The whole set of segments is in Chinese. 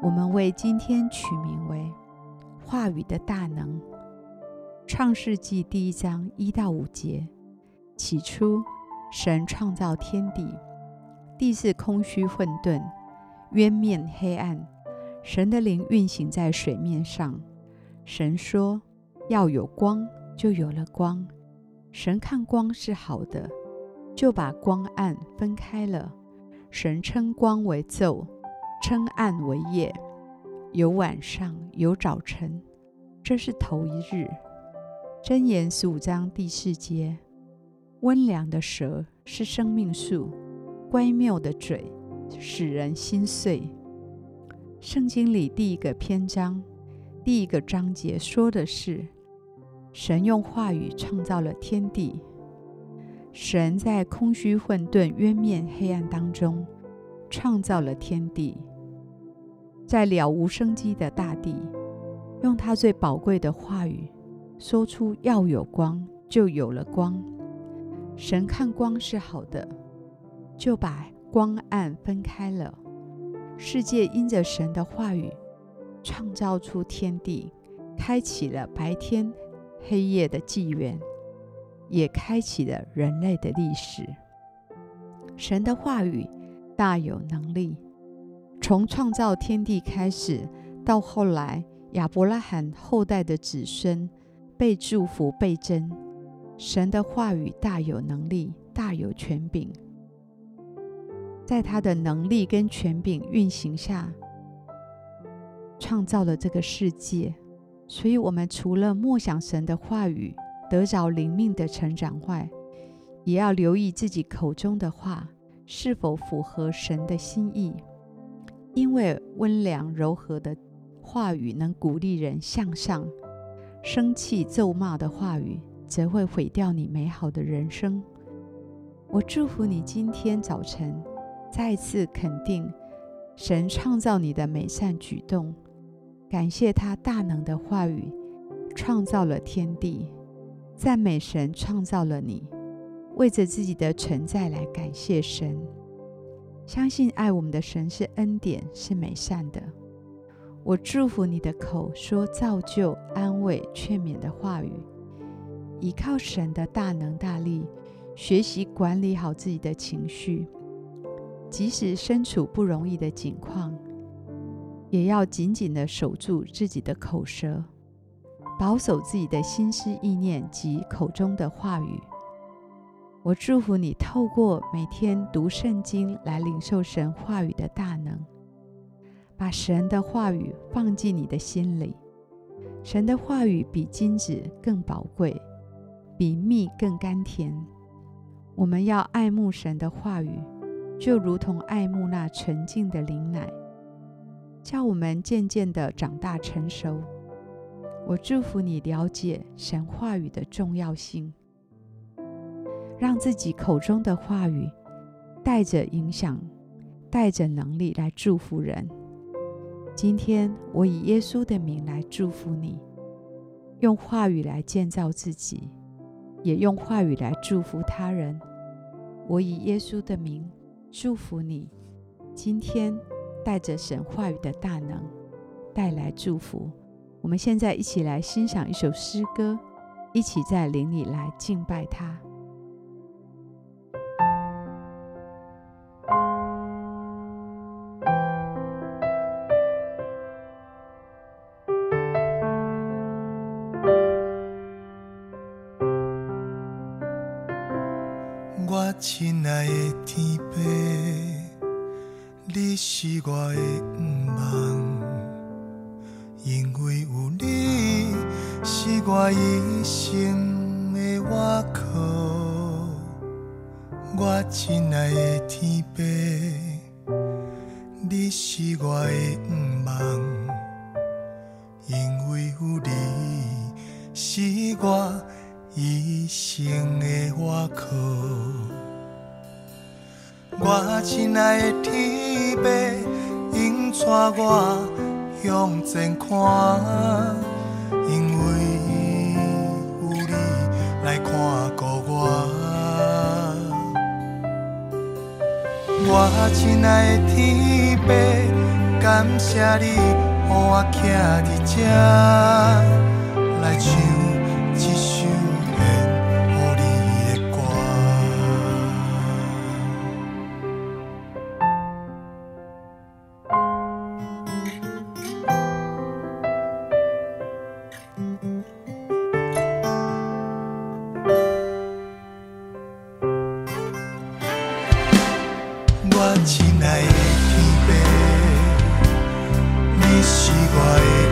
我们为今天取名为“话语的大能”。创世纪第一章一到五节：起初，神创造天地，地是空虚混沌，渊面黑暗。神的灵运行在水面上。神说：“要有光，就有了光。”神看光是好的，就把光暗分开了。神称光为昼。称暗为夜，有晚上，有早晨，这是头一日。箴言十五章第四节：温良的舌是生命树，乖谬的嘴使人心碎。圣经里第一个篇章，第一个章节说的是，神用话语创造了天地。神在空虚混沌、渊面黑暗当中创造了天地。在了无生机的大地，用他最宝贵的话语说出“要有光”，就有了光。神看光是好的，就把光暗分开了。世界因着神的话语创造出天地，开启了白天黑夜的纪元，也开启了人类的历史。神的话语大有能力。从创造天地开始，到后来亚伯拉罕后代的子孙被祝福、倍增，神的话语大有能力、大有权柄，在他的能力跟权柄运行下，创造了这个世界。所以，我们除了默想神的话语，得着灵命的成长外，也要留意自己口中的话是否符合神的心意。因为温良柔和的话语能鼓励人向上，生气咒骂的话语则会毁掉你美好的人生。我祝福你今天早晨再次肯定神创造你的美善举动，感谢他大能的话语创造了天地，赞美神创造了你，为着自己的存在来感谢神。相信爱我们的神是恩典，是美善的。我祝福你的口说造就、安慰、劝勉的话语，依靠神的大能大力，学习管理好自己的情绪，即使身处不容易的境况，也要紧紧的守住自己的口舌，保守自己的心思意念及口中的话语。我祝福你，透过每天读圣经来领受神话语的大能，把神的话语放进你的心里。神的话语比金子更宝贵，比蜜更甘甜。我们要爱慕神的话语，就如同爱慕那纯净的灵奶，叫我们渐渐地长大成熟。我祝福你了解神话语的重要性。让自己口中的话语带着影响、带着能力来祝福人。今天我以耶稣的名来祝福你，用话语来建造自己，也用话语来祝福他人。我以耶稣的名祝福你，今天带着神话语的大能带来祝福。我们现在一起来欣赏一首诗歌，一起在灵里来敬拜他。亲爱的天父，你是我的盼望，因为有你是我一生的依靠。我亲爱的天父，你是我的盼望，因为有你是我一生的依靠。我亲爱的天父，应带我向前看，因为有你来看顾我。我亲爱的天父，感谢你，予我徛伫这来唱。亲爱的天平，你是我的。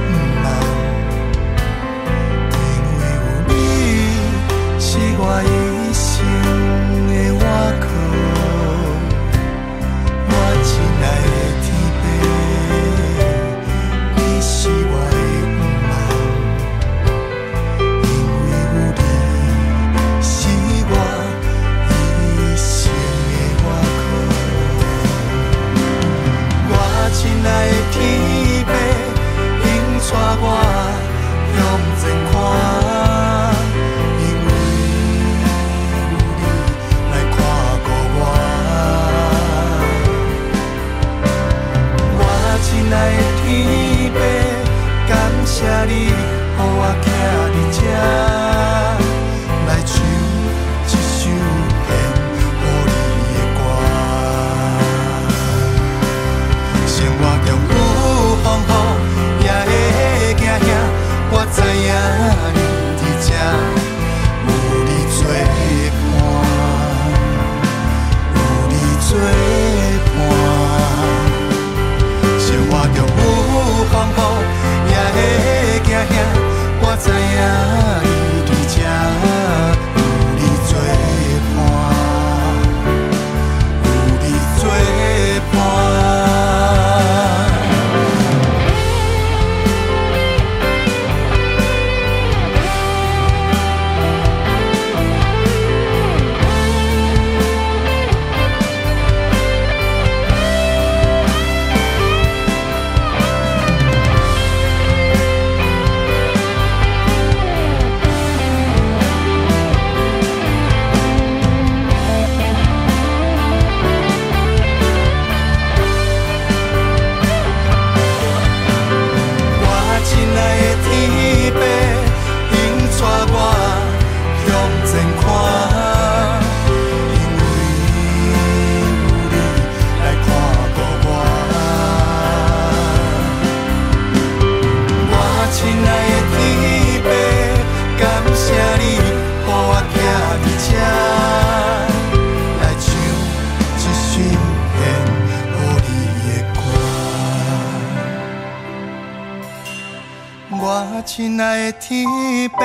亲爱的天父，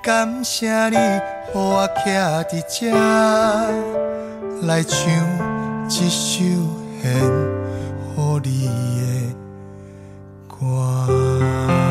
感谢你，予我徛伫这，来唱一首献予你的歌。